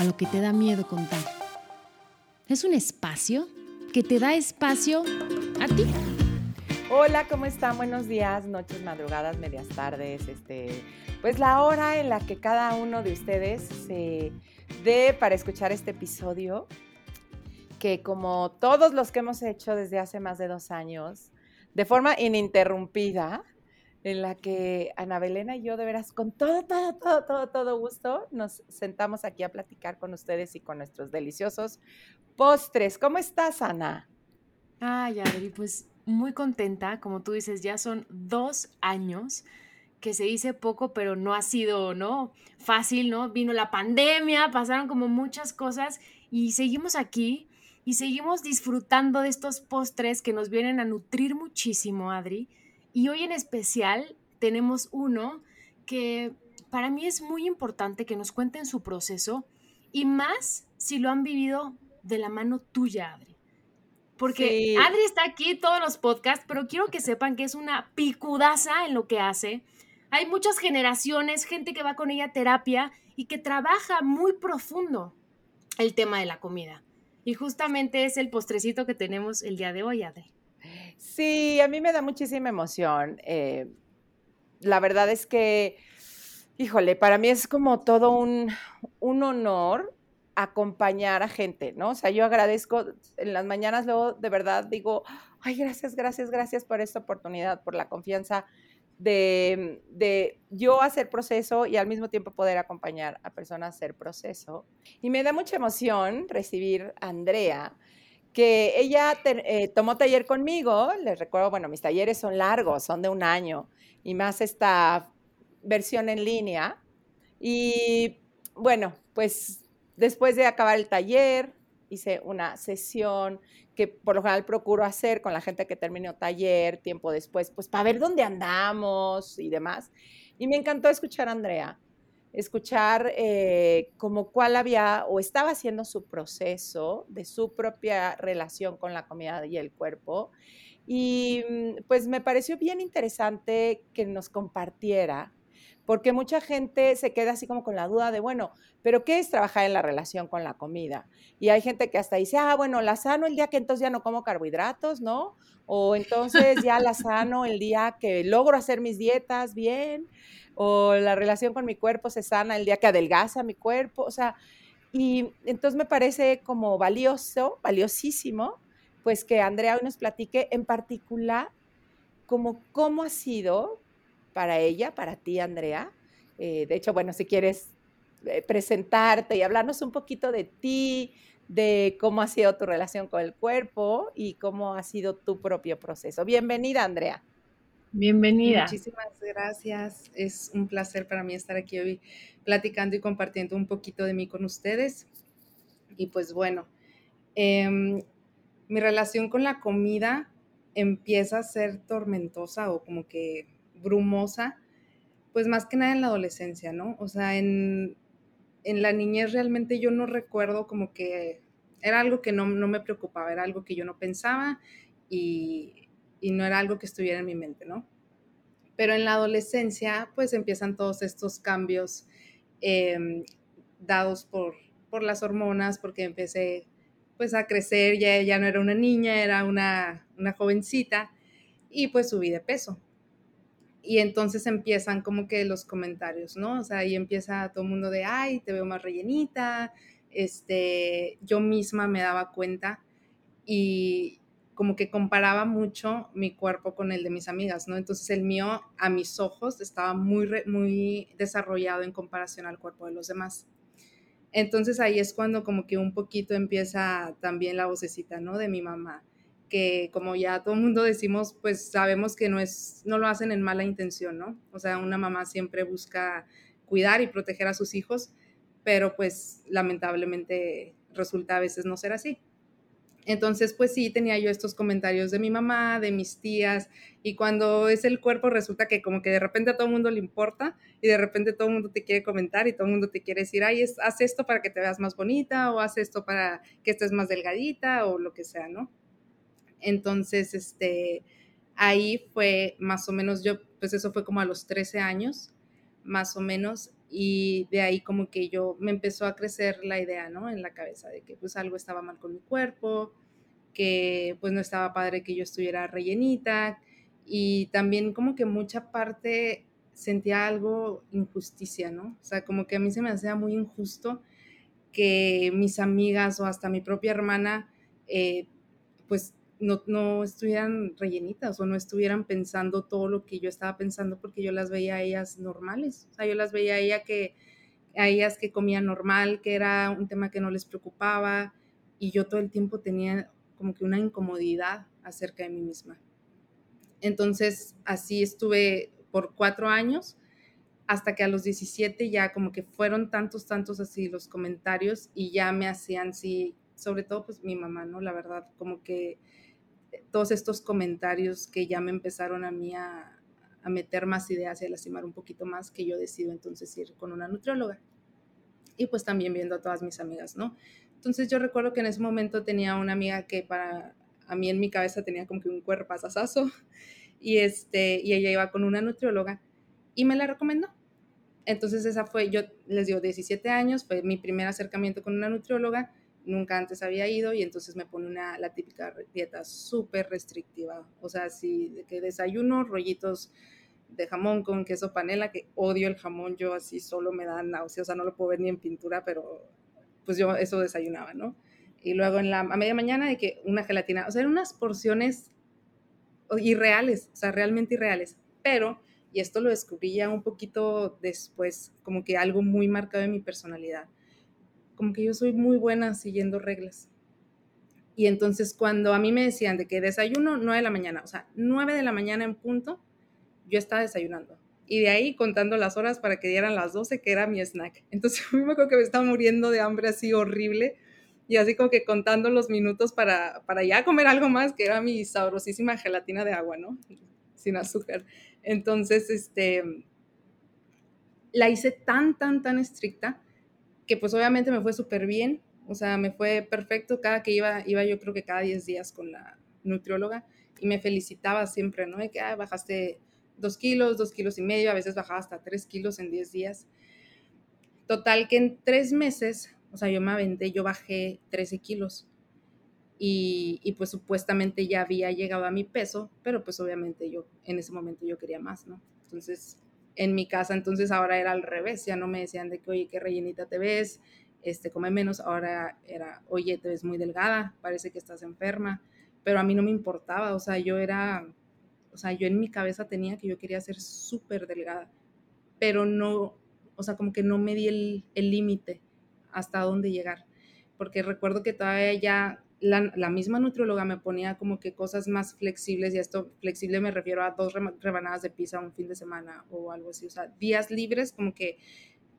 A lo que te da miedo contar. Es un espacio que te da espacio a ti. Hola, ¿cómo están? Buenos días, noches, madrugadas, medias tardes, este, pues la hora en la que cada uno de ustedes se dé para escuchar este episodio, que como todos los que hemos hecho desde hace más de dos años, de forma ininterrumpida, en la que Ana Belena y yo de veras con todo, todo, todo, todo, todo gusto nos sentamos aquí a platicar con ustedes y con nuestros deliciosos postres. ¿Cómo estás, Ana? Ay, Adri, pues muy contenta, como tú dices, ya son dos años que se dice poco, pero no ha sido, ¿no? Fácil, ¿no? Vino la pandemia, pasaron como muchas cosas y seguimos aquí y seguimos disfrutando de estos postres que nos vienen a nutrir muchísimo, Adri. Y hoy en especial tenemos uno que para mí es muy importante que nos cuenten su proceso y más si lo han vivido de la mano tuya, Adri. Porque Adri está aquí todos los podcasts, pero quiero que sepan que es una picudaza en lo que hace. Hay muchas generaciones, gente que va con ella a terapia y que trabaja muy profundo el tema de la comida. Y justamente es el postrecito que tenemos el día de hoy, Adri. Sí, a mí me da muchísima emoción. Eh, la verdad es que, híjole, para mí es como todo un, un honor acompañar a gente, ¿no? O sea, yo agradezco en las mañanas, luego de verdad digo, ay, gracias, gracias, gracias por esta oportunidad, por la confianza de, de, yo hacer proceso y al mismo tiempo poder acompañar a personas a hacer proceso. Y me da mucha emoción recibir a Andrea, que ella eh, tomó taller conmigo, les recuerdo, bueno, mis talleres son largos, son de un año, y más esta versión en línea. Y bueno, pues Después de acabar el taller, hice una sesión que por lo general procuro hacer con la gente que terminó taller tiempo después, pues para ver dónde andamos y demás. Y me encantó escuchar a Andrea, escuchar eh, como cuál había o estaba haciendo su proceso de su propia relación con la comida y el cuerpo. Y mm, pues me pareció bien interesante que nos compartiera porque mucha gente se queda así como con la duda de, bueno, pero ¿qué es trabajar en la relación con la comida? Y hay gente que hasta dice, ah, bueno, la sano el día que entonces ya no como carbohidratos, ¿no? O entonces ya la sano el día que logro hacer mis dietas bien, o la relación con mi cuerpo se sana el día que adelgaza mi cuerpo, o sea, y entonces me parece como valioso, valiosísimo, pues que Andrea hoy nos platique en particular como cómo ha sido para ella, para ti, Andrea. Eh, de hecho, bueno, si quieres eh, presentarte y hablarnos un poquito de ti, de cómo ha sido tu relación con el cuerpo y cómo ha sido tu propio proceso. Bienvenida, Andrea. Bienvenida. Muchísimas gracias. Es un placer para mí estar aquí hoy platicando y compartiendo un poquito de mí con ustedes. Y pues bueno, em, mi relación con la comida empieza a ser tormentosa o como que brumosa, pues más que nada en la adolescencia, ¿no? O sea, en, la niñez realmente yo no recuerdo como que era algo que no, me preocupaba, era algo que yo no pensaba y, no era algo que estuviera en mi mente, ¿no? Pero en la adolescencia, pues empiezan todos estos cambios em, dados por, por las hormonas, porque empecé pues a crecer, ya, ya no era una niña, era una, una jovencita y pues subí de peso y entonces empiezan como que los comentarios, ¿no? O sea, ahí empieza todo el mundo de, ay, te veo más rellenita, este, yo misma me daba cuenta y como que comparaba mucho mi cuerpo con el de mis amigas, ¿no? Entonces el mío a mis ojos estaba muy, muy desarrollado en comparación al cuerpo de los demás. Entonces ahí es cuando como que un poquito empieza también la vocecita, ¿no? De mi mamá que como ya todo el mundo decimos, pues sabemos que no es, no lo hacen en mala intención, ¿no? O sea, una mamá siempre busca cuidar y proteger a sus hijos, pero pues lamentablemente resulta a veces no ser así. Entonces, pues sí, tenía yo estos comentarios de mi mamá, de mis tías, y cuando es el cuerpo resulta que como que de repente a todo el mundo le importa y de repente todo el mundo te quiere comentar y todo el mundo te quiere decir, ay, haz esto para que te veas más bonita o haz esto para que estés más delgadita o lo que sea, ¿no? Entonces, este, ahí fue más o menos, yo, pues eso fue como a los 13 años, más o menos, y de ahí como que yo me empezó a crecer la idea, ¿no? En la cabeza de que pues algo estaba mal con mi cuerpo, que pues no estaba padre que yo estuviera rellenita y también como que mucha parte sentía algo injusticia, ¿no? O sea, como que a mí se me hacía muy injusto que mis amigas o hasta mi propia hermana eh, pues no, no, estuvieran rellenitas o no estuvieran pensando todo lo que yo estaba pensando porque yo las veía a ellas normales. O sea, yo las veía a, que, a ellas que comían normal, que era un tema que no les preocupaba y yo todo el tiempo tenía como que una incomodidad acerca de mí misma. Entonces, así estuve por cuatro años hasta que a los 17 ya como que fueron tantos, tantos así los comentarios y ya me hacían, sí, sobre todo pues mi mamá, ¿no? La verdad, como que todos estos comentarios que ya me empezaron a mí a, meter más ideas y a lastimar un poquito más, que yo decido entonces ir con una nutrióloga. Y pues también viendo a todas mis amigas, ¿no? Entonces yo recuerdo que en ese momento tenía una amiga que para a mí en mi cabeza tenía como que un cuerpo asasazo y, este, y ella iba con una nutrióloga y me la recomendó. Entonces esa fue, yo les digo, 17 años, fue mi primer acercamiento con una nutrióloga nunca antes había ido y entonces me pone una, la típica dieta súper restrictiva. O sea, si de que desayuno, rollitos de jamón con queso panela, que odio el jamón, yo así solo me da náusea, o sea, no lo puedo ver ni en pintura, pero pues yo eso desayunaba, ¿no? Y luego en la, a media mañana de que una gelatina, o sea, eran unas porciones irreales, o sea, realmente irreales, pero, y esto lo descubrí ya un poquito después, como que algo muy marcado en mi personalidad como que yo soy muy buena siguiendo reglas. Y entonces cuando a mí me decían de que desayuno 9 de la mañana, o sea, 9 de la mañana en punto, yo estaba desayunando. Y de ahí contando las horas para que dieran las 12, que era mi snack. Entonces a me acuerdo que me estaba muriendo de hambre así horrible. Y así como que contando los minutos para, para ya comer algo más, que era mi sabrosísima gelatina de agua, ¿no? Sin azúcar. Entonces, este, la hice tan, tan, tan estricta que pues obviamente me fue súper bien, o sea, me fue perfecto, cada que iba, iba yo creo que cada 10 días con la nutrióloga y me felicitaba siempre, ¿no? De que bajaste dos kilos, dos kilos y medio, a veces bajaba hasta tres kilos en 10 días. Total que en tres meses, o sea, yo me aventé, yo bajé 13 kilos. Y, y, pues supuestamente ya había llegado a mi peso, pero pues obviamente yo en ese momento yo quería más, ¿no? Entonces en mi casa, entonces ahora era al revés, ya no me decían de que, oye, qué rellenita te ves, este, come menos, ahora era, oye, te ves muy delgada, parece que estás enferma, pero a mí no me importaba, o sea, yo era, o sea, yo en mi cabeza tenía que yo quería ser súper delgada, pero no, o sea, como que no me di el límite hasta dónde llegar, porque recuerdo que todavía ya la, misma nutrióloga me ponía como que cosas más flexibles, y esto flexible me refiero a dos rebanadas de pizza un fin de semana o algo así, o sea, días libres, como que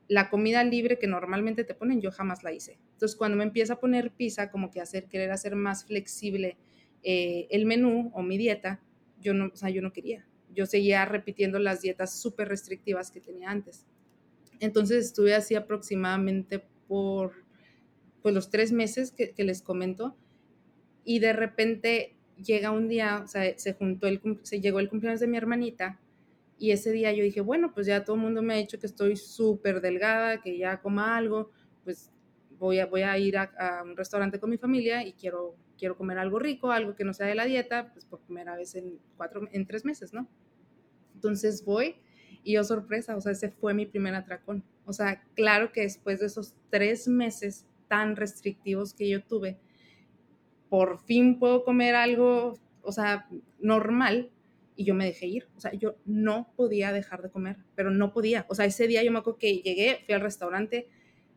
la comida libre que normalmente te ponen, yo jamás la hice. Entonces, cuando me empieza a poner pizza, como que hacer, querer hacer más flexible eh, el menú o mi dieta, yo no, o sea, yo no quería. Yo seguía repitiendo las dietas súper restrictivas que tenía antes. Entonces, estuve así aproximadamente por pues, los tres meses que, que les comento y de repente llega un día, o sea, se juntó el, se llegó el cumpleaños de mi hermanita y ese día yo dije, bueno, pues ya todo el mundo me ha dicho que estoy súper delgada, que ya coma algo, pues voy a, voy a ir a, un restaurante con mi familia y quiero, quiero comer algo rico, algo que no sea de la dieta, pues por primera vez en cuatro, en tres meses, ¿no? Entonces voy y yo sorpresa, o sea, ese fue mi primer atracón. O sea, claro que después de esos tres meses tan restrictivos que yo tuve, por fin puedo comer algo, o sea, normal, y yo me dejé ir. O sea, yo no podía dejar de comer, pero no podía. O sea, ese día yo me acuerdo que llegué, fui al restaurante,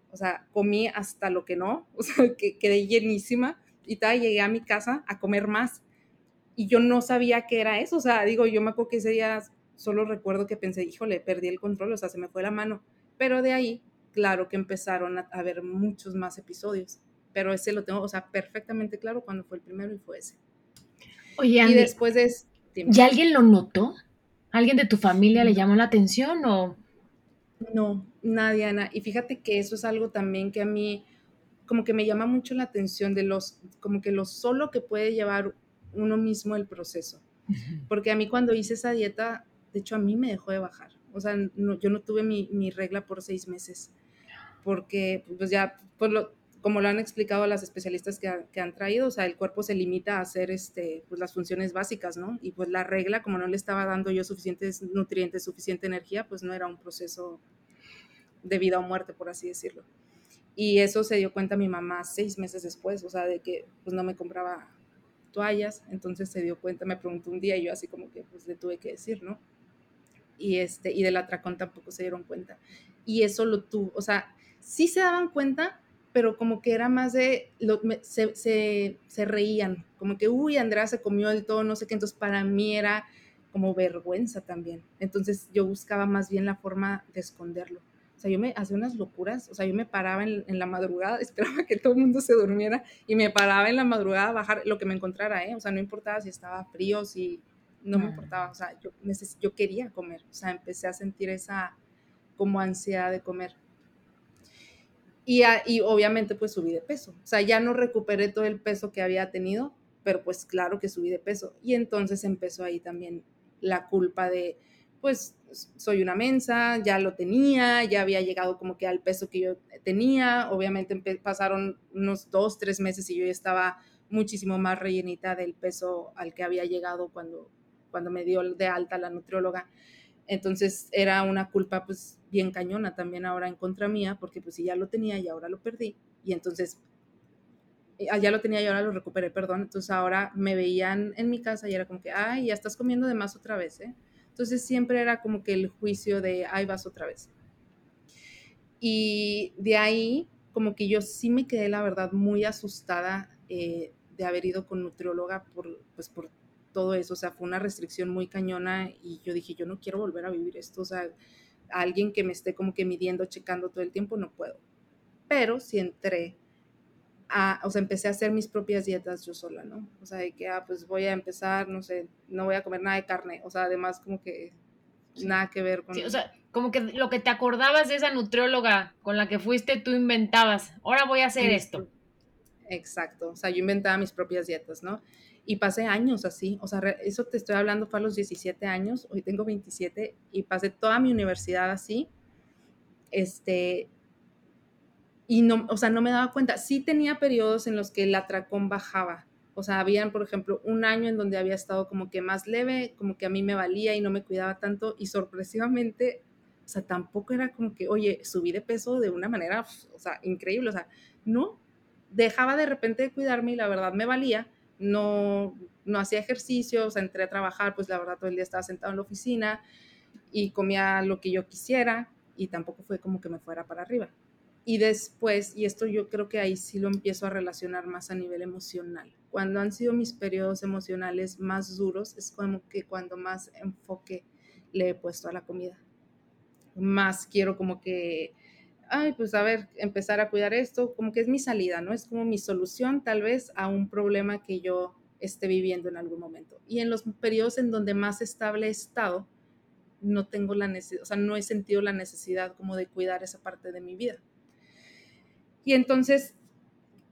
o sea, comí hasta lo que no, o sea, que quedé llenísima y tal, llegué a mi casa a comer más. Y yo no sabía qué era eso, o sea, digo, yo me acuerdo que ese día solo recuerdo que pensé, híjole, perdí el control, o sea, se me fue la mano. Pero de ahí, claro que empezaron a haber muchos más episodios, pero ese lo tengo, o sea, perfectamente claro cuando fue el primero y fue ese. Oye, y después de... ¿Ya alguien lo notó? ¿Alguien de tu familia le llamó la atención o...? No, nadie, Ana. Y fíjate que eso es algo también que a mí como que me llama mucho la atención de los, como que lo solo que puede llevar uno mismo el proceso. Porque a mí cuando hice esa dieta, de hecho a mí me dejó de bajar. O sea, yo no tuve mi, mi, regla por seis meses. Porque pues ya, por lo, como lo han explicado las especialistas que, que, han traído, o sea, el cuerpo se limita a hacer este, pues, las funciones básicas, ¿no? Y pues la regla, como no le estaba dando yo suficientes nutrientes, suficiente energía, pues no era un proceso de vida o muerte, por así decirlo. Y eso se dio cuenta mi mamá seis meses después, o sea, de que pues no me compraba toallas, entonces se dio cuenta, me preguntó un día y yo así como que pues le tuve que decir, ¿no? Y, este, y del atracón tampoco se dieron cuenta. Y eso lo tuvo, o sea, sí se daban cuenta, pero como que era más de, lo, se, se, se, reían, como que, uy, Andrea se comió el todo, no sé qué, entonces para mí era como vergüenza también. Entonces yo buscaba más bien la forma de esconderlo. O sea, yo me hacía unas locuras, o sea, yo me paraba en, la madrugada, esperaba que todo el mundo se durmiera y me paraba en la madrugada a bajar lo que me encontrara, ¿eh? O sea, no importaba si estaba frío, si no me importaba, o sea, yo, yo quería comer, o sea, empecé a sentir esa como ansiedad de comer. Y, y obviamente pues subí de peso, o sea, ya no recuperé todo el peso que había tenido, pero pues claro que subí de peso. Y entonces empezó ahí también la culpa de, pues soy una mensa, ya lo tenía, ya había llegado como que al peso que yo tenía, obviamente pasaron unos dos, tres meses y yo ya estaba muchísimo más rellenita del peso al que había llegado cuando, cuando me dio de alta la nutrióloga. Entonces era una culpa pues bien cañona también ahora en contra mía, porque pues si ya lo tenía y ahora lo perdí, y entonces eh, ya lo tenía y ahora lo recuperé, perdón, entonces ahora me veían en mi casa y era como que, ay, ya estás comiendo de más otra vez, ¿eh? Entonces siempre era como que el juicio de, ahí vas otra vez. Y de ahí, como que yo sí me quedé, la verdad, muy asustada eh, de haber ido con nutrióloga por, pues, por todo eso. O sea, fue una restricción muy cañona y yo dije, yo no quiero volver a vivir esto. O sea, alguien que me esté como que midiendo, checando todo el tiempo, no puedo. Pero si entré o sea, empecé a hacer mis propias dietas yo sola, ¿no? O sea, de que, ah, pues voy a empezar, no sé, no voy a comer nada de carne, o sea, además como que nada que ver con... Sí, o sea, como que lo que te acordabas de esa nutrióloga con la que fuiste, tú inventabas, ahora voy a hacer esto. Exacto, o sea, yo inventaba mis propias dietas, ¿no? Y pasé años así, o sea, eso te estoy hablando fue a los 17 años, hoy tengo 27 y pasé toda mi universidad así, este, y no, o sea, no me daba cuenta. Sí tenía periodos en los que el atracón bajaba. O sea, habían, por ejemplo, un año en donde había estado como que más leve, como que a mí me valía y no me cuidaba tanto y sorpresivamente, o sea, tampoco era como que, oye, subí de peso de una manera, o sea, increíble. O sea, no, dejaba de repente de cuidarme y la verdad me valía. No, no hacía ejercicio, o entré a trabajar, pues la verdad todo el día estaba sentado en la oficina y comía lo que yo quisiera y tampoco fue como que me fuera para arriba. Y después, y esto yo creo que ahí sí lo empiezo a relacionar más a nivel emocional. Cuando han sido mis periodos emocionales más duros, es como que cuando más enfoque le he puesto a la comida. Más quiero como que, ay, pues a ver, empezar a cuidar esto, como que es mi salida, ¿no? Es como mi solución tal vez a un problema que yo esté viviendo en algún momento. Y en los periodos en donde más estable he estado, no tengo la necesidad, o sea, no he sentido la necesidad como de cuidar esa parte de mi vida. Y entonces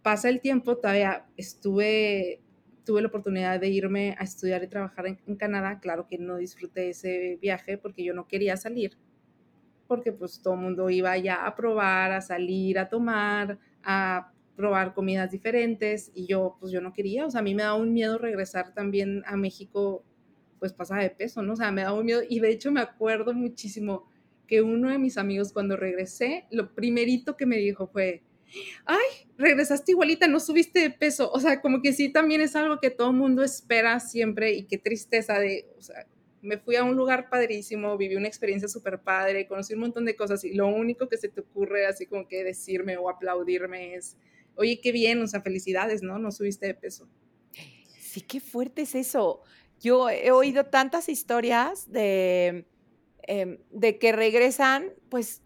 pasa el tiempo, todavía estuve, tuve la oportunidad de irme a estudiar y trabajar en, Canadá. Claro que no disfruté ese viaje porque yo no quería salir, porque pues todo el mundo iba ya a probar, a salir, a tomar, a probar comidas diferentes y yo pues yo no quería, o sea, a mí me da un miedo regresar también a México pues pasada de peso, ¿no? O sea, me da un miedo y de hecho me acuerdo muchísimo que uno de mis amigos cuando regresé, lo primerito que me dijo fue, ay, regresaste igualita, no subiste de peso. O sea, como que sí también es algo que todo el mundo espera siempre y qué tristeza de, o sea, me fui a un lugar padrísimo, viví una experiencia súper padre, conocí un montón de cosas y lo único que se te ocurre así como que decirme o aplaudirme es, oye, qué bien, o sea, felicidades, ¿no? No subiste de peso. Sí, qué fuerte es eso. Yo he oído tantas historias de, em, de que regresan, pues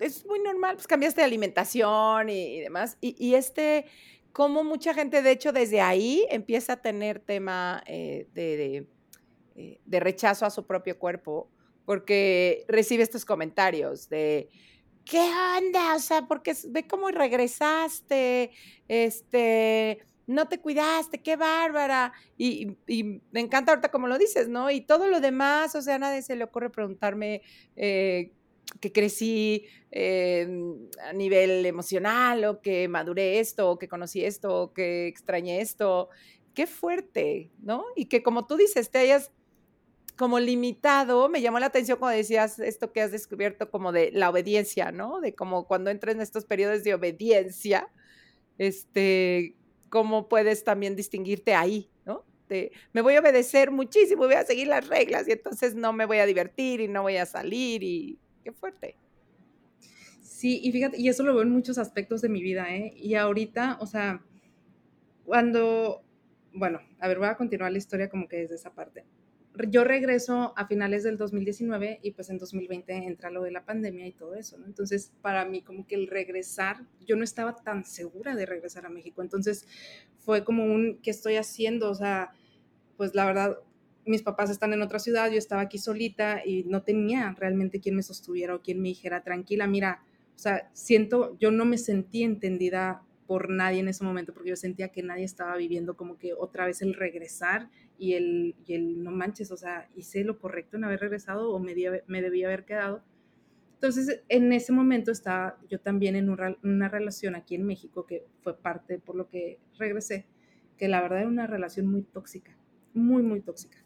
es muy normal, pues cambiaste de alimentación y, demás. Y, este, como mucha gente, de hecho, desde ahí empieza a tener tema eh, de, eh, de, rechazo a su propio cuerpo, porque recibe estos comentarios de, ¿qué onda? O sea, porque ve cómo regresaste, este, no te cuidaste, qué bárbara. Y, me encanta ahorita como lo dices, ¿no? Y todo lo demás, o sea, a nadie se le ocurre preguntarme eh, que crecí a nivel emocional o que maduré esto o que conocí esto o que extrañé esto. Qué fuerte, ¿no? Y que como tú dices, te hayas como limitado, me llamó la atención cuando decías esto que has descubierto como de la obediencia, ¿no? De como cuando entras en estos periodos de obediencia, este, cómo puedes también distinguirte ahí, ¿no? De, me voy a obedecer muchísimo, voy a seguir las reglas y entonces no me voy a divertir y no voy a salir y qué fuerte. Sí, y fíjate, y eso lo veo en muchos aspectos de mi vida, ¿eh? Y ahorita, o sea, cuando, bueno, a ver, voy a continuar la historia como que desde esa parte yo regreso a finales del 2019 y pues en 2020 entra lo de la pandemia y todo eso, ¿no? Entonces, para mí como que el regresar, yo no estaba tan segura de regresar a México, entonces fue como un, ¿qué estoy haciendo? O sea, pues la verdad, mis papás están en otra ciudad, yo estaba aquí solita y no tenía realmente quien me sostuviera o quien me dijera, tranquila, mira, o sea, siento, yo no me sentí entendida por nadie en ese momento, porque yo sentía que nadie estaba viviendo como que otra vez el regresar y el, y el no manches, o sea, hice lo correcto en haber regresado o me, me debía haber quedado. Entonces, en ese momento estaba yo también en una relación aquí en México, que fue parte por lo que regresé, que la verdad era una relación muy tóxica, muy, muy tóxica.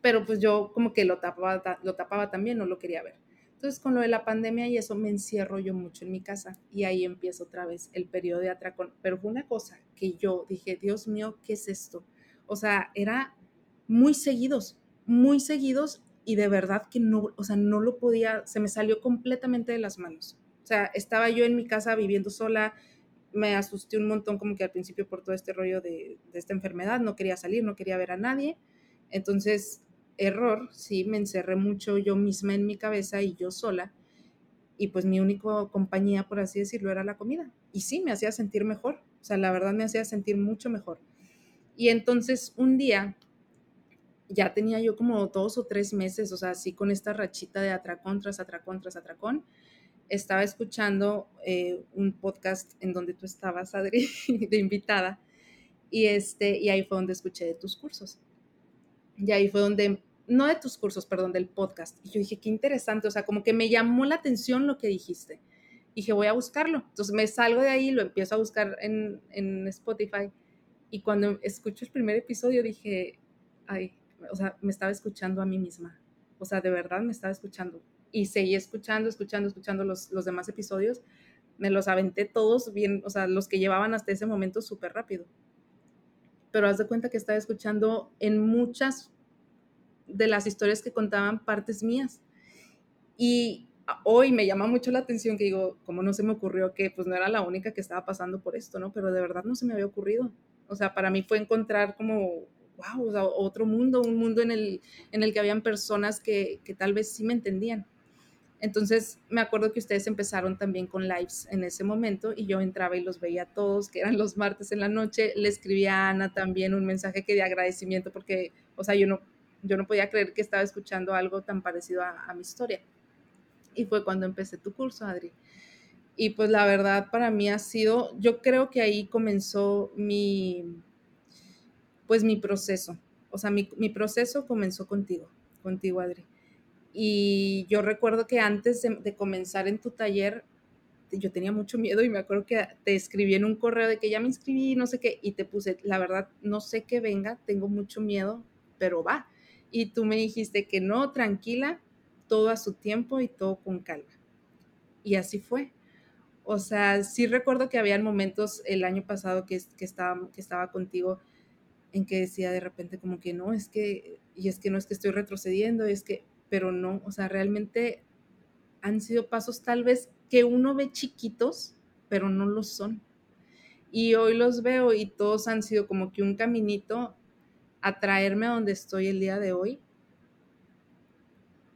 Pero pues yo como que lo tapaba, lo tapaba también, no lo quería ver. Entonces, con lo de la pandemia y eso, me encierro yo mucho en mi casa y ahí empieza otra vez el periodo de atracón. Pero fue una cosa que yo dije, Dios mío, ¿qué es esto? O sea, era muy seguidos, muy seguidos y de verdad que no, o sea, no lo podía, se me salió completamente de las manos. O sea, estaba yo en mi casa viviendo sola, me asusté un montón como que al principio por todo este rollo de, de esta enfermedad, no quería salir, no quería ver a nadie. Entonces, error, sí, me encerré mucho yo misma en mi cabeza y yo sola. Y pues mi única compañía, por así decirlo, era la comida. Y sí, me hacía sentir mejor. O sea, la verdad me hacía sentir mucho mejor. Y entonces un día, ya tenía yo como dos o tres meses, o sea, así con esta rachita de atracón tras atracón tras atracón, estaba escuchando eh, un podcast en donde tú estabas, Adri, de invitada, y, este, y ahí fue donde escuché de tus cursos. Y ahí fue donde no de tus cursos, perdón, del podcast. Y yo dije, qué interesante, o sea, como que me llamó la atención lo que dijiste. Y dije, voy a buscarlo. Entonces me salgo de ahí, lo empiezo a buscar en, en Spotify. Y cuando escucho el primer episodio dije, ay, o sea, me estaba escuchando a mí misma. O sea, de verdad me estaba escuchando. Y seguí escuchando, escuchando, escuchando los, los demás episodios. Me los aventé todos bien, o sea, los que llevaban hasta ese momento súper rápido. Pero haz de cuenta que estaba escuchando en muchas de las historias que contaban partes mías. Y hoy me llama mucho la atención que digo, como no se me ocurrió que pues no era la única que estaba pasando por esto, ¿no? Pero de verdad no se me había ocurrido. O sea, para mí fue encontrar como, wow, otro mundo, un mundo en el, en el que habían personas que, que tal vez sí me entendían. Entonces me acuerdo que ustedes empezaron también con lives en ese momento y yo entraba y los veía todos, que eran los martes en la noche. Le escribía a Ana también un mensaje que de agradecimiento porque, o sea, yo no yo no podía creer que estaba escuchando algo tan parecido a, mi historia. Y fue cuando empecé tu curso, Adri. Y pues la verdad para mí ha sido, yo creo que ahí comenzó mi, pues mi proceso. O sea, mi, mi proceso comenzó contigo, contigo, Adri. Y yo recuerdo que antes de, comenzar en tu taller, yo tenía mucho miedo y me acuerdo que te escribí en un correo de que ya me inscribí, no sé qué, y te puse, la verdad, no sé qué venga, tengo mucho miedo, pero va y tú me dijiste que no, tranquila, todo a su tiempo y todo con calma. Y así fue. O sea, sí recuerdo que habían momentos el año pasado que, que, estaba, que estaba contigo en que decía de repente como que no, es que, y es que no es que estoy retrocediendo, es que, pero no, o sea, realmente han sido pasos tal vez que uno ve chiquitos, pero no lo son. Y hoy los veo y todos han sido como que un caminito a traerme a donde estoy el día de hoy.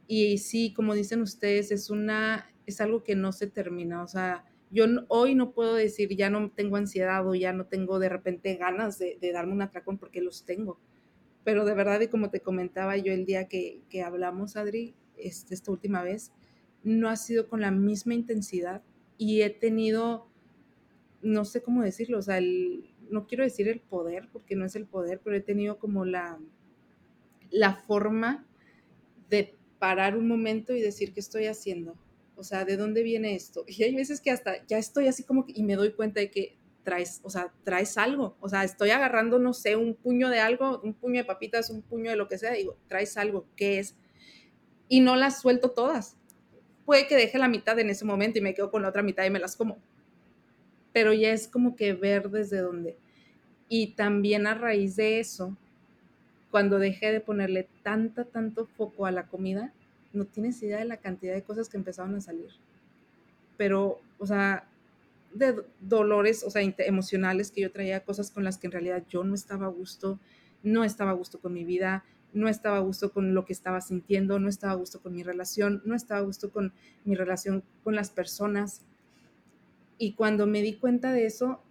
Y sí, como dicen ustedes, es una, es algo que no se termina. O sea, yo hoy no puedo decir ya no tengo ansiedad o ya no tengo de repente ganas de, darme un atracón porque los tengo. Pero de verdad, y como te comentaba yo el día que, hablamos, Adri, este, esta última vez, no ha sido con la misma intensidad y he tenido, no sé cómo decirlo, o sea, no quiero decir el poder, porque no es el poder, pero he tenido como la, la forma de parar un momento y decir qué estoy haciendo. O sea, ¿de dónde viene esto? Y hay veces que hasta ya estoy así como que, y me doy cuenta de que traes, o sea, traes algo. O sea, estoy agarrando, no sé, un puño de algo, un puño de papitas, un puño de lo que sea, digo, traes algo, ¿qué es? Y no las suelto todas. Puede que deje la mitad en ese momento y me quedo con la otra mitad y me las como. Pero ya es como que ver desde dónde. Y también a raíz de eso, cuando dejé de ponerle tanta, tanto foco a la comida, no tienes idea de la cantidad de cosas que empezaron a salir. Pero, o sea, de dolores, o sea, emocionales que yo traía, cosas con las que en realidad yo no estaba a gusto, no estaba a gusto con mi vida, no estaba a gusto con lo que estaba sintiendo, no estaba a gusto con mi relación, no estaba a gusto con mi relación con las personas. Y cuando me di cuenta de eso,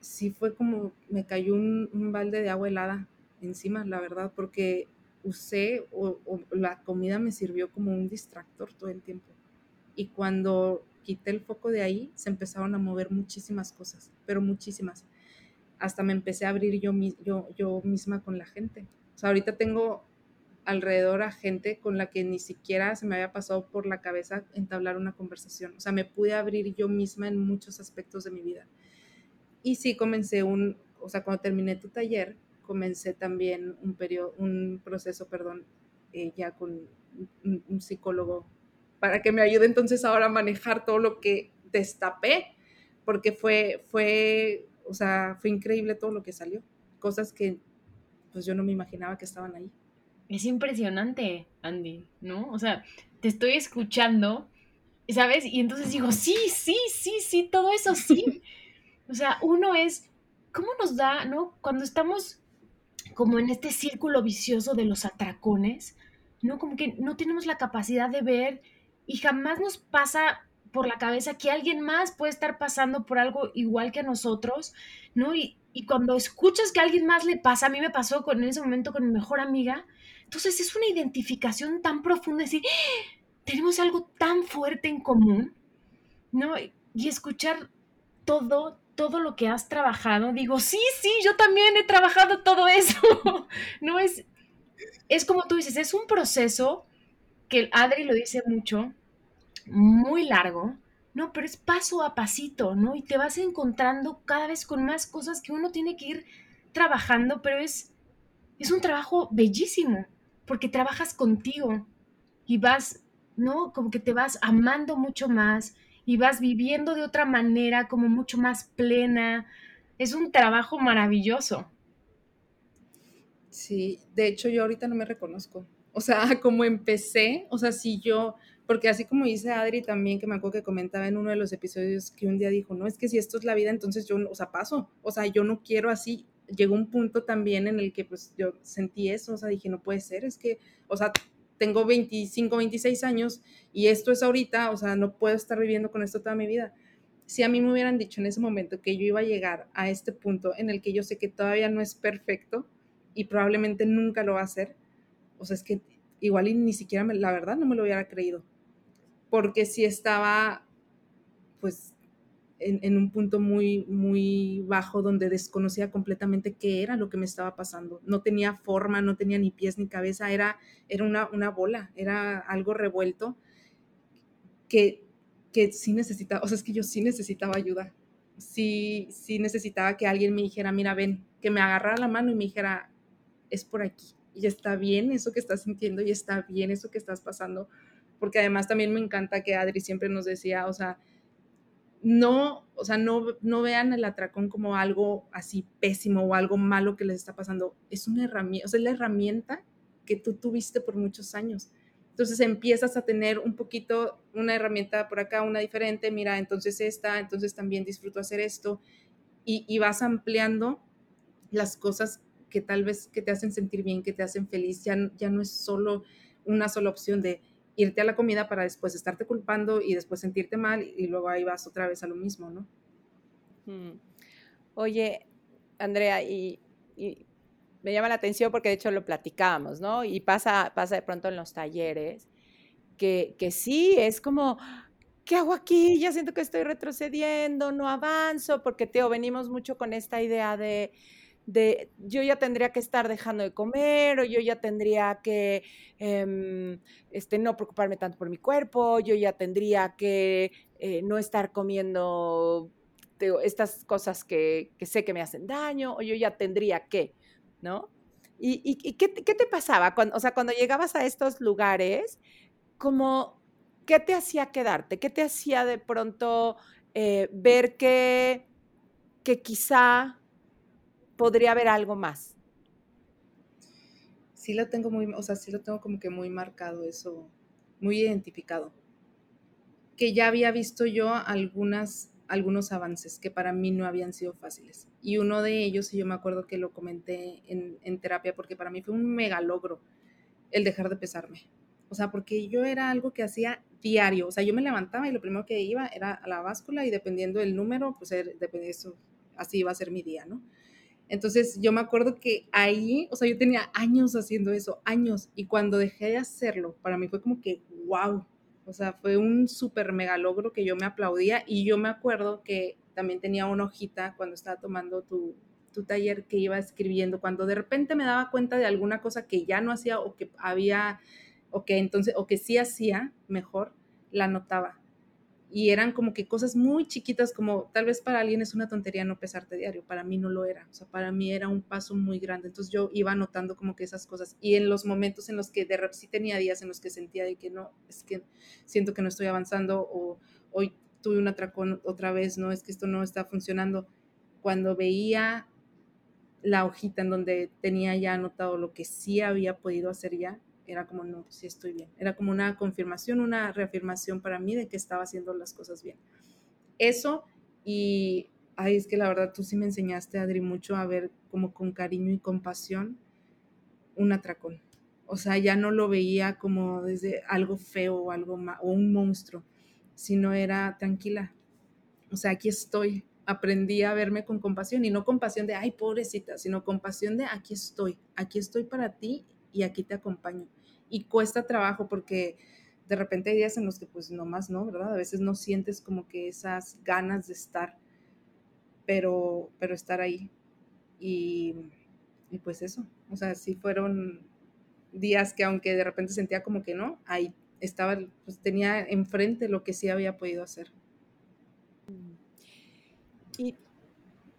sí fue como me cayó un, balde de agua helada encima, la verdad, porque usé o, la comida me sirvió como un distractor todo el tiempo. Y cuando quité el foco de ahí, se empezaron a mover muchísimas cosas, pero muchísimas. Hasta me empecé a abrir yo, yo, yo misma con la gente. O sea, ahorita tengo alrededor a gente con la que ni siquiera se me había pasado por la cabeza entablar una conversación. O sea, me pude abrir yo misma en muchos aspectos de mi vida. Y sí comencé un, o sea, cuando terminé tu taller, comencé también un, periodo, un proceso, perdón, eh, ya con un, psicólogo para que me ayude entonces ahora a manejar todo lo que destapé, porque fue, fue, o sea, fue increíble todo lo que salió, cosas que pues yo no me imaginaba que estaban ahí. Es impresionante, Andy, ¿no? O sea, te estoy escuchando, ¿sabes? Y entonces digo, sí, sí, sí, sí, todo eso sí. O sea, uno es, ¿cómo nos da, no? Cuando estamos como en este círculo vicioso de los atracones, ¿no? Como que no tenemos la capacidad de ver y jamás nos pasa por la cabeza que alguien más puede estar pasando por algo igual que a nosotros, ¿no? Y, cuando escuchas que a alguien más le pasa, a mí me pasó con, en ese momento con mi mejor amiga, entonces es una identificación tan profunda, decir, ¡Ah! tenemos algo tan fuerte en común, ¿no? Y escuchar todo, todo lo que has trabajado, digo, sí, sí, yo también he trabajado todo eso. no es, es como tú dices, es un proceso que Adri lo dice mucho, muy largo, no, pero es paso a pasito, ¿no? Y te vas encontrando cada vez con más cosas que uno tiene que ir trabajando, pero es, es un trabajo bellísimo, porque trabajas contigo y vas, ¿no? Como que te vas amando mucho más, y vas viviendo de otra manera, como mucho más plena. Es un trabajo maravilloso. Sí, de hecho yo ahorita no me reconozco. O sea, como empecé, o sea, si yo, porque así como dice Adri también, que me acuerdo que comentaba en uno de los episodios que un día dijo, no, es que si esto es la vida, entonces yo, o sea, paso, o sea, yo no quiero así. Llegó un punto también en el que pues yo sentí eso, o sea, dije, no puede ser, es que, o sea, tengo 25, 26 años y esto es ahorita, o sea, no puedo estar viviendo con esto toda mi vida. Si a mí me hubieran dicho en ese momento que yo iba a llegar a este punto en el que yo sé que todavía no es perfecto y probablemente nunca lo va a hacer, o sea, es que igual y ni siquiera, la verdad, no me lo hubiera creído. Porque si estaba, pues, en, un punto muy, muy bajo donde desconocía completamente qué era lo que me estaba pasando. No tenía forma, no tenía ni pies ni cabeza, era, era una, una bola, era algo revuelto que, que sí necesitaba, o sea, es que yo sí necesitaba ayuda. Sí, sí necesitaba que alguien me dijera, mira, ven, que me agarrara la mano y me dijera, es por aquí. Y está bien eso que estás sintiendo y está bien eso que estás pasando. Porque además también me encanta que Adri siempre nos decía, o sea, no, o sea, no, no vean el atracón como algo así pésimo o algo malo que les está pasando. Es una herramienta, o sea, es la herramienta que tú tuviste por muchos años. Entonces empiezas a tener un poquito una herramienta por acá, una diferente, mira, entonces esta, entonces también disfruto hacer esto y, y vas ampliando las cosas que tal vez que te hacen sentir bien, que te hacen feliz. Ya, ya no es solo una sola opción de irte a la comida para después estarte culpando y después sentirte mal y luego ahí vas otra vez a lo mismo, ¿no? Mm. Oye, Andrea, y, me llama la atención porque de hecho lo platicábamos, ¿no? Y pasa, pasa de pronto en los talleres, que, que sí, es como, ¿qué hago aquí? Ya siento que estoy retrocediendo, no avanzo, porque Teo, venimos mucho con esta idea de, de yo ya tendría que estar dejando de comer o yo ya tendría que em, este, no preocuparme tanto por mi cuerpo, yo ya tendría que eh, no estar comiendo estas cosas que, sé que me hacen daño, o yo ya tendría que, ¿no? ¿Y, qué, te pasaba? Cuando, o sea, cuando llegabas a estos lugares, como, ¿qué te hacía quedarte? ¿Qué te hacía de pronto eh, ver que, que quizá podría haber algo más? Sí lo tengo muy, o sea, sí lo tengo como que muy marcado eso, muy identificado. Que ya había visto yo algunas algunos avances que para mí no habían sido fáciles. Y uno de ellos, y yo me acuerdo que lo comenté en, terapia, porque para mí fue un mega logro el dejar de pesarme. O sea, porque yo era algo que hacía diario. O sea, yo me levantaba y lo primero que iba era a la báscula y dependiendo del número, pues depende eso, así iba a ser mi día, ¿no? Entonces yo me acuerdo que ahí, o sea, yo tenía años haciendo eso, años, y cuando dejé de hacerlo, para mí fue como que, wow, o sea, fue un súper mega logro que yo me aplaudía y yo me acuerdo que también tenía una hojita cuando estaba tomando tu, tu taller que iba escribiendo, cuando de repente me daba cuenta de alguna cosa que ya no hacía o que había, o que entonces, o que sí hacía mejor, la anotaba y eran como que cosas muy chiquitas, como tal vez para alguien es una tontería no pesarte diario, para mí no lo era, o sea, para mí era un paso muy grande, entonces yo iba anotando como que esas cosas y en los momentos en los que de repente sí tenía días en los que sentía de que no, es que siento que no estoy avanzando o hoy tuve un atracón otra vez, no, es que esto no está funcionando, cuando veía la hojita en donde tenía ya anotado lo que sí había podido hacer ya, era como, no, sí estoy bien. Era como una confirmación, una reafirmación para mí de que estaba haciendo las cosas bien. Eso y, ay, es que la verdad tú sí me enseñaste, Adri, mucho a ver como con cariño y compasión un atracón. O sea, ya no lo veía como desde algo feo o algo o un monstruo, sino era tranquila. O sea, aquí estoy. Aprendí a verme con compasión y no compasión de, ay, pobrecita, sino compasión de, aquí estoy, aquí estoy para ti y aquí te acompaño. Y cuesta trabajo porque de repente hay días en los que pues nomás no, ¿verdad? A veces no sientes como que esas ganas de estar, pero, pero estar ahí. Y, y pues eso, o sea, sí fueron días que aunque de repente sentía como que no, ahí estaba, pues tenía enfrente lo que sí había podido hacer. Y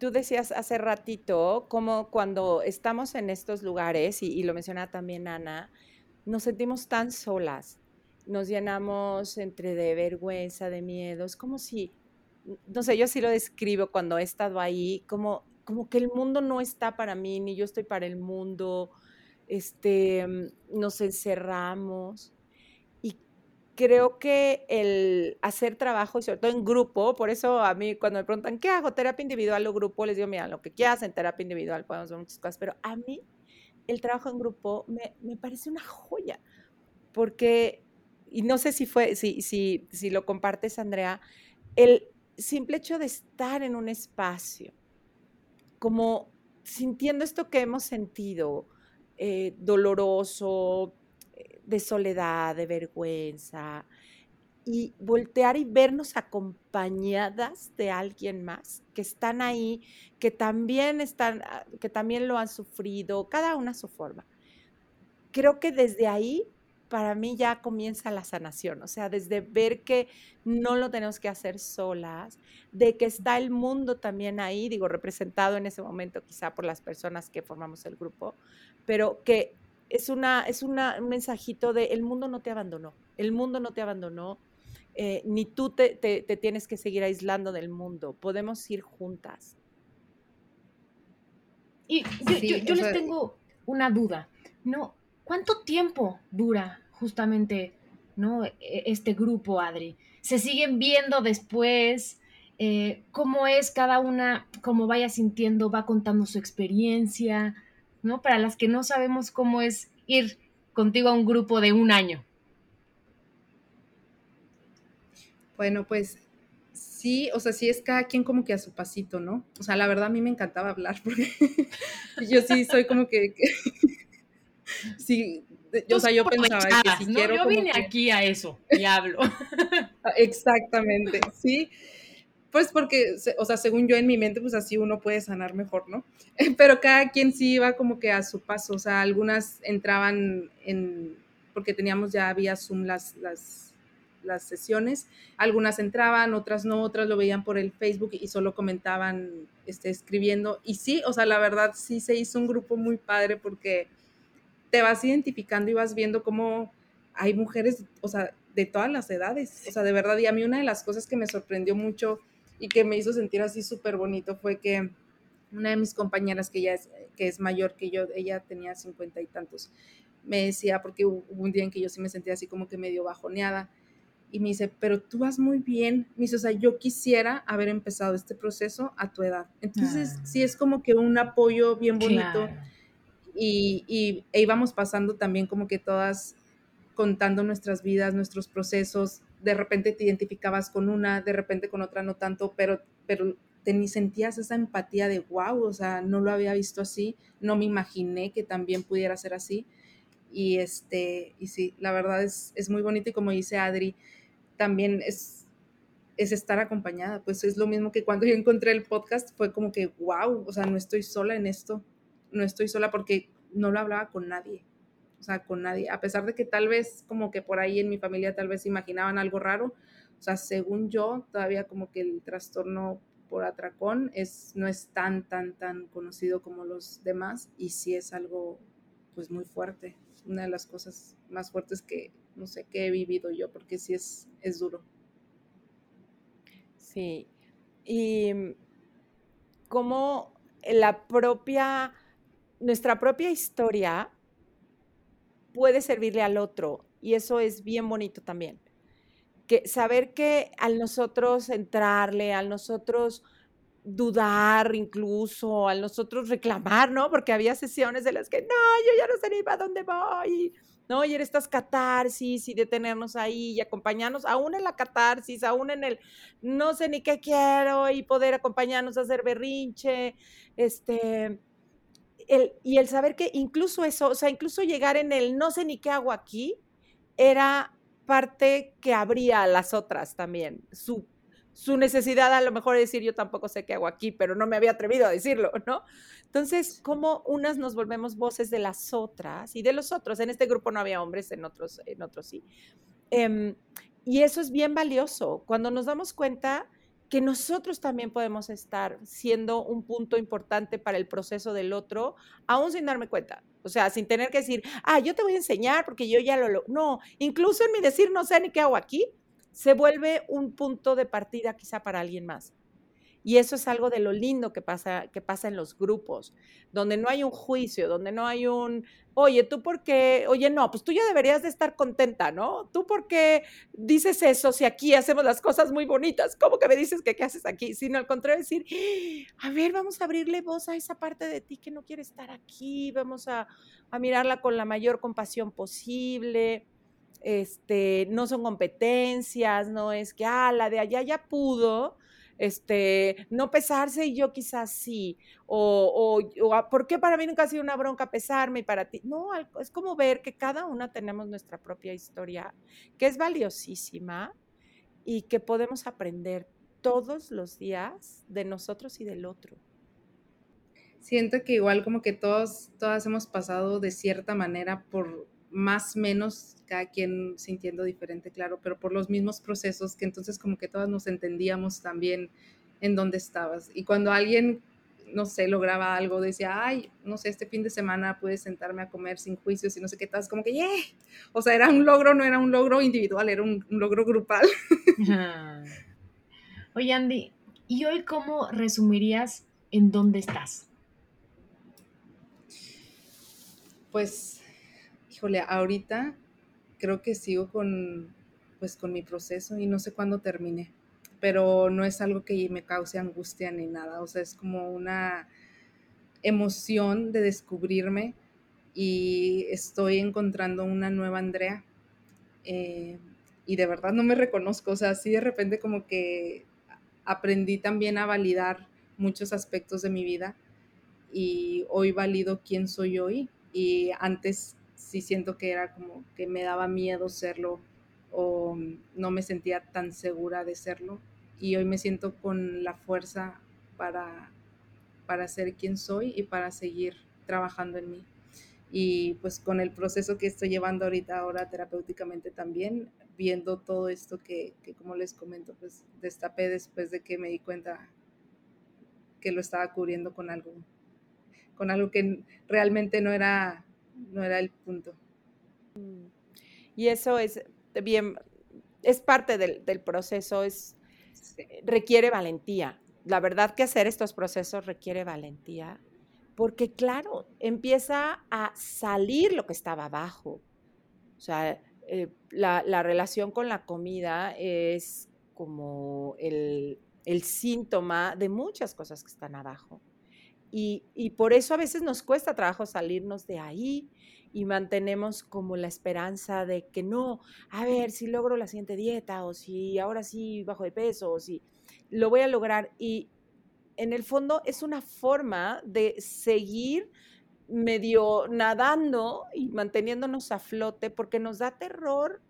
tú decías hace ratito, como cuando estamos en estos lugares, y, lo mencionaba también Ana, nos sentimos tan solas, nos llenamos entre de vergüenza, de miedo, es como si, no sé, yo sí lo describo cuando he estado ahí, como, como que el mundo no está para mí, ni yo estoy para el mundo, este, nos encerramos creo que el hacer trabajo, y sobre todo en grupo, por eso a mí cuando me preguntan, ¿qué hago? ¿Terapia individual o grupo? Les digo, mira, lo que quieras en terapia individual, podemos ver muchas cosas, pero a mí el trabajo en grupo me, me parece una joya, porque, y no sé si fue, si, si, si lo compartes, Andrea, el simple hecho de estar en un espacio, como sintiendo esto que hemos sentido, eh, doloroso, de soledad, de vergüenza, y voltear y vernos acompañadas de alguien más que están ahí, que también están, ah, que también lo han sufrido, cada una a su forma. Creo que desde ahí para mí ya comienza la sanación, o sea, desde ver que no lo tenemos que hacer solas, de que está el mundo también ahí, digo, representado en ese momento quizá por las personas que formamos el grupo, pero que es, una, es un mensajito de el mundo no te abandonó, el mundo no te abandonó, eh, ni tú te, tienes que seguir aislando del mundo, podemos ir juntas. Y yo, les tengo una duda, ¿no? ¿Cuánto tiempo dura justamente ¿no? E, este grupo, Adri? ¿Se siguen viendo después? Eh, ¿Cómo es cada una, cómo vaya sintiendo, va contando su experiencia? ¿No? Para las que no sabemos cómo es ir contigo a un grupo de un año. Bueno, pues sí, o sea, sí es cada quien como que a su pasito, ¿no? O sea, la verdad a mí me encantaba hablar porque yo sí soy como que, sí, o sea, yo pensaba que si quiero yo vine aquí a eso y hablo. Exactamente, sí. Pues porque, o sea, según yo en mi mente, pues así uno puede sanar mejor, ¿no? Pero cada quien sí iba como que a su paso, o sea, algunas entraban en, porque teníamos ya vía Zoom las, las, las sesiones, algunas entraban, otras no, otras lo veían por el Facebook y solo comentaban, este, escribiendo. Y sí, o sea, la verdad sí se hizo un grupo muy padre porque te vas identificando y vas viendo cómo hay mujeres, o sea, de todas las edades, o sea, de verdad, y a mí una de las cosas que me sorprendió mucho y que me hizo sentir así súper bonito fue que una de mis compañeras que ya es, que es mayor que yo, ella tenía cincuenta y tantos, me decía, porque hubo un día en que yo sí me sentía así como que medio bajoneada, y me dice, pero tú vas muy bien, me dice, o sea, yo quisiera haber empezado este proceso a tu edad. Entonces, ah. sí es como que un apoyo bien bonito. Y, y e íbamos pasando también como que todas contando nuestras vidas, nuestros procesos, de repente te identificabas con una, de repente con otra no tanto, pero, pero te, sentías esa empatía de wow, o sea, no lo había visto así, no me imaginé que también pudiera ser así. Y este, y sí, la verdad es, es muy bonito y como dice Adri, también es, es estar acompañada, pues es lo mismo que cuando yo encontré el podcast, fue como que wow, o sea, no estoy sola en esto, no estoy sola porque no lo hablaba con nadie, o sea, con nadie, a pesar de que tal vez como que por ahí en mi familia tal vez imaginaban algo raro, o sea, según yo, todavía como que el trastorno por atracón es, no es tan, tan, tan conocido como los demás y sí es algo pues muy fuerte, una de las cosas más fuertes que, no sé, que he vivido yo, porque sí es, es duro. Sí, y como la propia, nuestra propia historia puede servirle al otro y eso es bien bonito también. Que saber que al nosotros entrarle, al nosotros dudar incluso, al nosotros reclamar, ¿no? Porque había sesiones de las que, no, yo ya no sé ni para dónde voy, ¿no? Y en estas catarsis y detenernos ahí y acompañarnos, aún en la catarsis, aún en el no sé ni qué quiero y poder acompañarnos a hacer berrinche, este, y el saber que incluso eso, o sea, incluso llegar en el no sé ni qué hago aquí, era parte que abría a las otras también. Su, su necesidad a lo mejor de decir yo tampoco sé qué hago aquí, pero no me había atrevido a decirlo, ¿no? Entonces, como unas nos volvemos voces de las otras y de los otros. En este grupo no había hombres, en otros, en otros sí. Em, y eso es bien valioso. Cuando nos damos cuenta que nosotros también podemos estar siendo un punto importante para el proceso del otro, aún sin darme cuenta. O sea, sin tener que decir, ah, yo te voy a enseñar porque yo ya lo... lo no, incluso en mi decir no sé ni qué hago aquí, se vuelve un punto de partida quizá para alguien más. Y eso es algo de lo lindo que pasa, que pasa en los grupos, donde no hay un juicio, donde no hay un, oye, tú por qué, oye, no, pues tú ya deberías de estar contenta, ¿no? Tú por qué dices eso si aquí hacemos las cosas muy bonitas, ¿cómo que me dices que qué haces aquí? Sino al contrario, decir, a ver, vamos a abrirle voz a esa parte de ti que no quiere estar aquí, vamos a, a mirarla con la mayor compasión posible. Este, no son competencias, no es que, ah, la de allá ya pudo, este, no pesarse y yo quizás sí, o, o, ah, ¿por qué para mí nunca ha sido una bronca pesarme y para ti? No, es como ver que cada una tenemos nuestra propia historia, que es valiosísima y que podemos aprender todos los días de nosotros y del otro. Siento que igual como que todos, todas hemos pasado de cierta manera por más menos cada quien sintiendo diferente, claro, pero por los mismos procesos que entonces como que todas nos entendíamos también en dónde estabas. Y cuando alguien, no sé, lograba algo, decía, ay, no sé, este fin de semana pude sentarme a comer sin juicios y no sé qué tal, como que, yeah. O sea, era un logro, no era un logro individual, era un, logro grupal. Oye, Andy, ¿y hoy cómo resumirías en dónde estás? Pues híjole, ahorita creo que sigo con, pues, con mi proceso y no sé cuándo termine, pero no es algo que me cause angustia ni nada, o sea, es como una emoción de descubrirme y estoy encontrando una nueva Andrea. Eh, y de verdad no me reconozco, o sea, así de repente como que aprendí también a validar muchos aspectos de mi vida y hoy valido quién soy hoy y antes sí siento que era como que me daba miedo serlo o no me sentía tan segura de serlo y hoy me siento con la fuerza para, para ser quien soy y para seguir trabajando en mí. Y pues con el proceso que estoy llevando ahorita ahora terapéuticamente también, viendo todo esto que, que como les comento, pues destapé después de que me di cuenta que lo estaba cubriendo con algo, con algo que realmente no era, no era el punto. Y eso es bien, es parte del, del proceso, es, requiere valentía. La verdad que hacer estos procesos requiere valentía, porque claro, empieza a salir lo que estaba abajo. O sea, eh, la, la, relación con la comida es como el, el, síntoma de muchas cosas que están abajo. Y, por eso a veces nos cuesta trabajo salirnos de ahí y mantenemos como la esperanza de que no, a ver si logro la siguiente dieta o si ahora sí bajo de peso o si lo voy a lograr. Y en el fondo es una forma de seguir medio nadando y manteniéndonos a flote porque nos da terror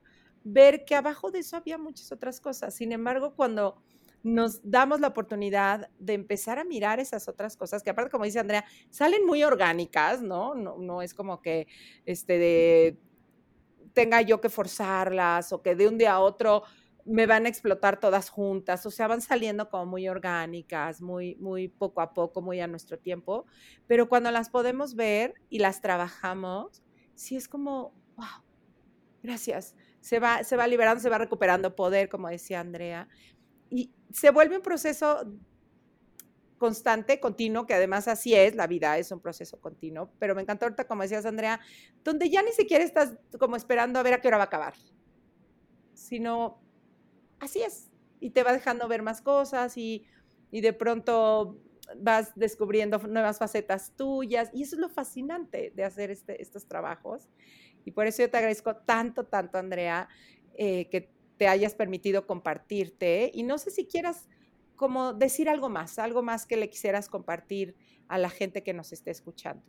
ver que abajo de eso había muchas otras cosas. Sin embargo, cuando nos damos la oportunidad de empezar a mirar esas otras cosas, que aparte, como dice Andrea, salen muy orgánicas, ¿no? No, no es como que este de, tenga yo que forzarlas o que de un día a otro me van a explotar todas juntas, o sea, van saliendo como muy orgánicas, muy, muy poco a poco, muy a nuestro tiempo, pero cuando las podemos ver y las trabajamos, sí es como, wow, gracias, se va, se va liberando, se va recuperando poder, como decía Andrea, y se vuelve un proceso constante, continuo, que además así es, la vida es un proceso continuo, pero me encantó ahorita, como decías, Andrea, donde ya ni siquiera estás como esperando a ver a qué hora va a acabar, sino así es. Y te va dejando ver más cosas y, y de pronto vas descubriendo nuevas facetas tuyas. Y eso es lo fascinante de hacer este, estos trabajos. Y por eso yo te agradezco tanto, tanto, Andrea, eh, que te hayas permitido compartirte. Y no sé si quieras como decir algo más, algo más que le quisieras compartir a la gente que nos esté escuchando.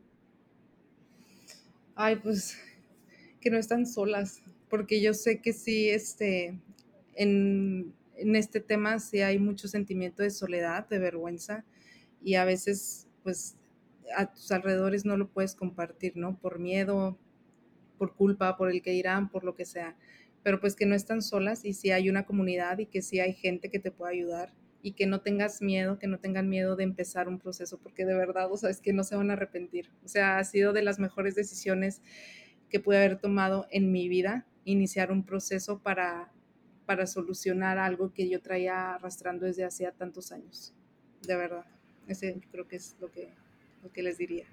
Ay, pues que no están solas, porque yo sé que sí, este, en, este tema sí hay mucho sentimiento de soledad, de vergüenza y a veces pues a tus alrededores no lo puedes compartir, ¿no? Por miedo, por culpa, por el que irán, por lo que sea. Pero pues que no están solas y sí hay una comunidad y que sí hay gente que te puede ayudar y que no tengas miedo, que no tengan miedo de empezar un proceso, porque de verdad, o sea, es que no se van a arrepentir. O sea, ha sido de las mejores decisiones que pude haber tomado en mi vida, iniciar un proceso para para solucionar algo que yo traía arrastrando desde hacía tantos años. De verdad. Ese creo que es lo que, lo que les diría.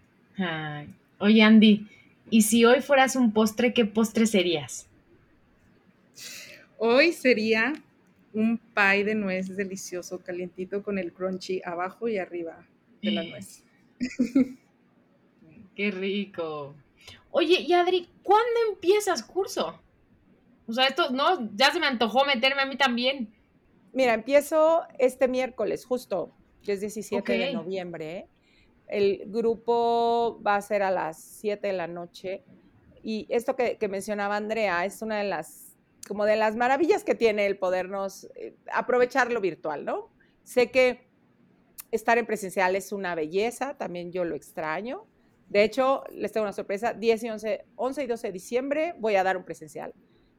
Oye, Andy, ¿y si hoy fueras un postre, qué postre serías? Hoy sería un pie de nuez delicioso, calientito, con el crunchy abajo y arriba de la nuez. Qué rico. Oye, y Adri, ¿cuándo empiezas curso? O sea, esto, no, ya se me antojó meterme a mí también. Mira, empiezo este miércoles, justo, que es 17 de noviembre. El grupo va a ser a las 7 de la noche. Y esto que, mencionaba Andrea es una de las, como de las maravillas que tiene el podernos eh, aprovechar lo virtual, ¿no? Sé que estar en presencial es una belleza, también yo lo extraño. De hecho, les tengo una sorpresa, 10 y 11, 11 y 12 de diciembre voy a dar un presencial.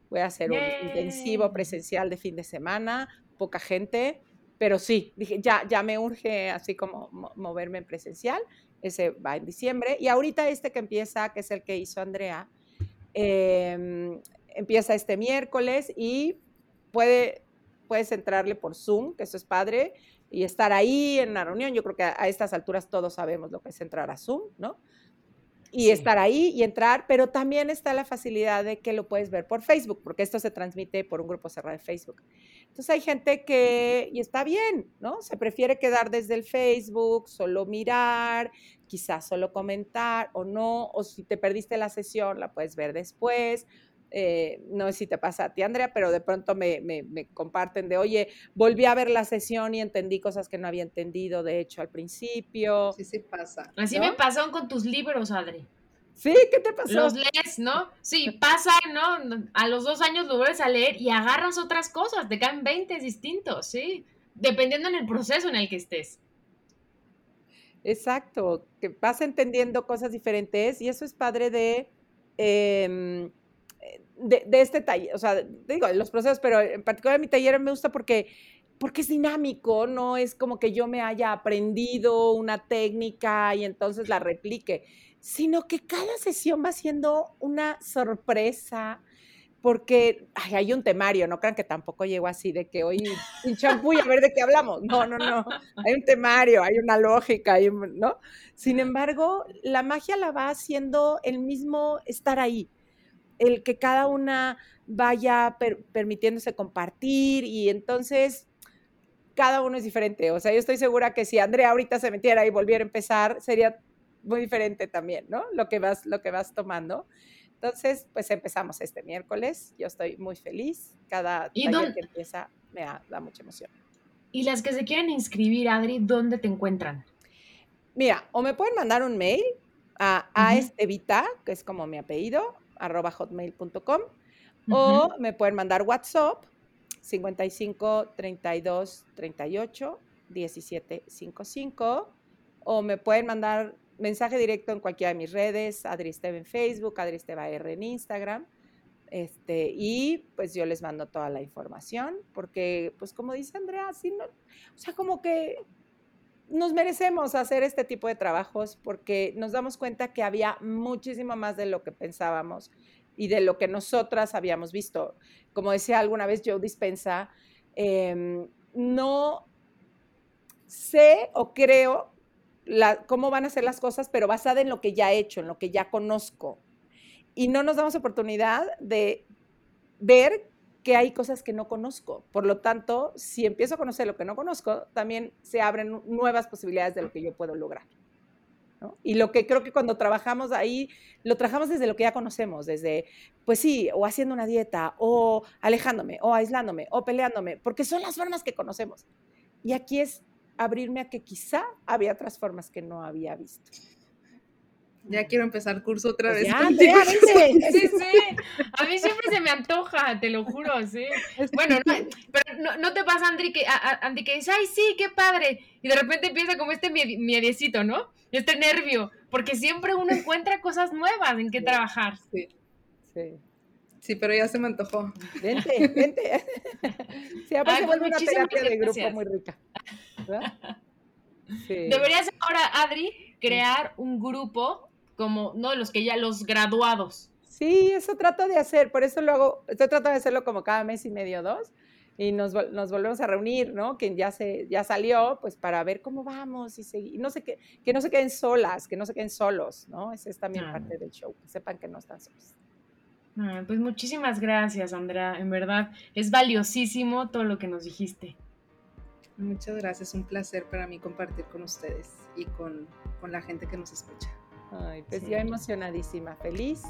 Voy a hacer un intensivo presencial de fin de semana, poca gente, pero sí, dije, ya, ya me urge así como moverme en presencial. Ese va en diciembre. Y ahorita este que empieza, que es el que hizo Andrea, em, empieza este miércoles y puede, puedes entrarle por Zoom, que eso es padre, y estar ahí en la reunión. Yo creo que a, a estas alturas todos sabemos lo que es entrar a Zoom, ¿no? y estar ahí y entrar, pero también está la facilidad de que lo puedes ver por Facebook, porque esto se transmite por un grupo cerrado de Facebook. Entonces hay gente que, y está bien, ¿no? Se prefiere quedar desde el Facebook, solo mirar, quizás solo comentar o no, o si te perdiste la sesión, la puedes ver después. Eh, no sé si te pasa a ti, Andrea, pero de pronto me, me, me, comparten de, oye, volví a ver la sesión y entendí cosas que no había entendido, de hecho, al principio. Sí, sí pasa. Así ¿no? me pasó con tus libros, Adri. Sí, ¿qué te pasó? Los lees, ¿no? Sí, pasa, ¿no? A los dos años lo vuelves a leer y agarras otras cosas, te caen 20 distintos, ¿sí? Dependiendo en el proceso en el que estés. Exacto, que vas entendiendo cosas diferentes y eso es padre de, eh, de, de, este taller, o sea, digo, los procesos, pero en particular mi taller me gusta porque, porque es dinámico, no es como que yo me haya aprendido una técnica y entonces la replique, sino que cada sesión va siendo una sorpresa, porque ay, hay un temario, no crean que tampoco llego así de que hoy un champú y a ver de qué hablamos. No, no, no. Hay un temario, hay una lógica, hay un, ¿no? Sin embargo, la magia la va haciendo el mismo estar ahí, el que cada una vaya per permitiéndose compartir y entonces cada uno es diferente. O sea, yo estoy segura que si Andrea ahorita se metiera y volviera a empezar, sería muy diferente también, ¿no? Lo que vas, lo que vas tomando. Entonces, pues empezamos este miércoles. Yo estoy muy feliz. Cada ¿Y taller dónde? que empieza me da, da, mucha emoción. Y las que se quieren inscribir, Adri, ¿dónde te encuentran? Mira, o me pueden mandar un mail a uh -huh. aestevita, que es como mi apellido, arroba hotmail.com, uh -huh. o me pueden mandar WhatsApp 55 32 38 17 55, o me pueden mandar mensaje directo en cualquiera de mis redes, Adri Esteve en Facebook, Adri Esteva R en Instagram. Este, y pues yo les mando toda la información, porque pues como dice Andrea, así no, o sea, como que nos merecemos hacer este tipo de trabajos porque nos damos cuenta que había muchísimo más de lo que pensábamos y de lo que nosotras habíamos visto. Como decía alguna vez Joe Dispensa, eh, no sé o creo cómo van a ser las cosas, pero basada en lo que ya he hecho, en lo que ya conozco. Y no nos damos oportunidad de ver que hay cosas que no conozco. Por lo tanto, si empiezo a conocer lo que no conozco, también se abren nuevas posibilidades de lo que yo puedo lograr. Y lo que creo que cuando trabajamos ahí, lo trabajamos desde lo que ya conocemos, desde, pues sí, o haciendo una dieta, o alejándome, o aislándome, o peleándome, porque son las formas que conocemos. Y aquí es abrirme a que quizá había otras formas que no había visto. Ya quiero empezar curso otra pues vez. Ya. Sí, sí. A mí siempre se me antoja, te lo juro, sí. Bueno, no, pero no, no, te pasa, Andri, que, a, a, Andy, que dice, ay, sí, qué padre. Y de repente empieza como este miedecito, ¿no? Este nervio. Porque siempre uno encuentra cosas nuevas en qué sí, trabajar. Sí. Sí. Sí, pero ya se me antojó. Vente, vente. Sí, aparte Ay, se pues vuelve una terapia de grupo muy rica. Sí. Deberías ahora, Adri, crear un grupo como, no, los que ya, los graduados. Sí, eso trato de hacer, por eso lo hago, estoy tratando de hacerlo como cada mes y medio, dos, y nos, nos volvemos a reunir, ¿no? Quien ya, se, ya salió, pues para ver cómo vamos y seguir, no sé qué, que no se queden solas, que no se queden solos, ¿no? Esa es también ah. parte del show, que sepan que no están solos. Ah, pues muchísimas gracias, Andrea, en verdad, es valiosísimo todo lo que nos dijiste. Muchas gracias, un placer para mí compartir con ustedes y con, con la gente que nos escucha. Ay, pues sí. yo emocionadísima, feliz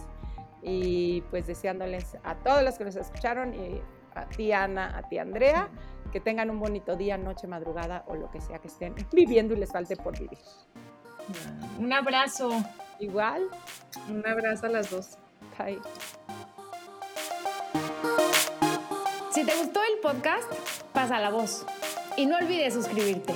y pues deseándoles a todos los que nos escucharon y a ti Ana, a ti Andrea, que tengan un bonito día, noche, madrugada o lo que sea que estén viviendo y les falte por vivir. Un abrazo. Igual. Un abrazo a las dos. Bye. Si te gustó el podcast, pasa la voz y no olvides suscribirte.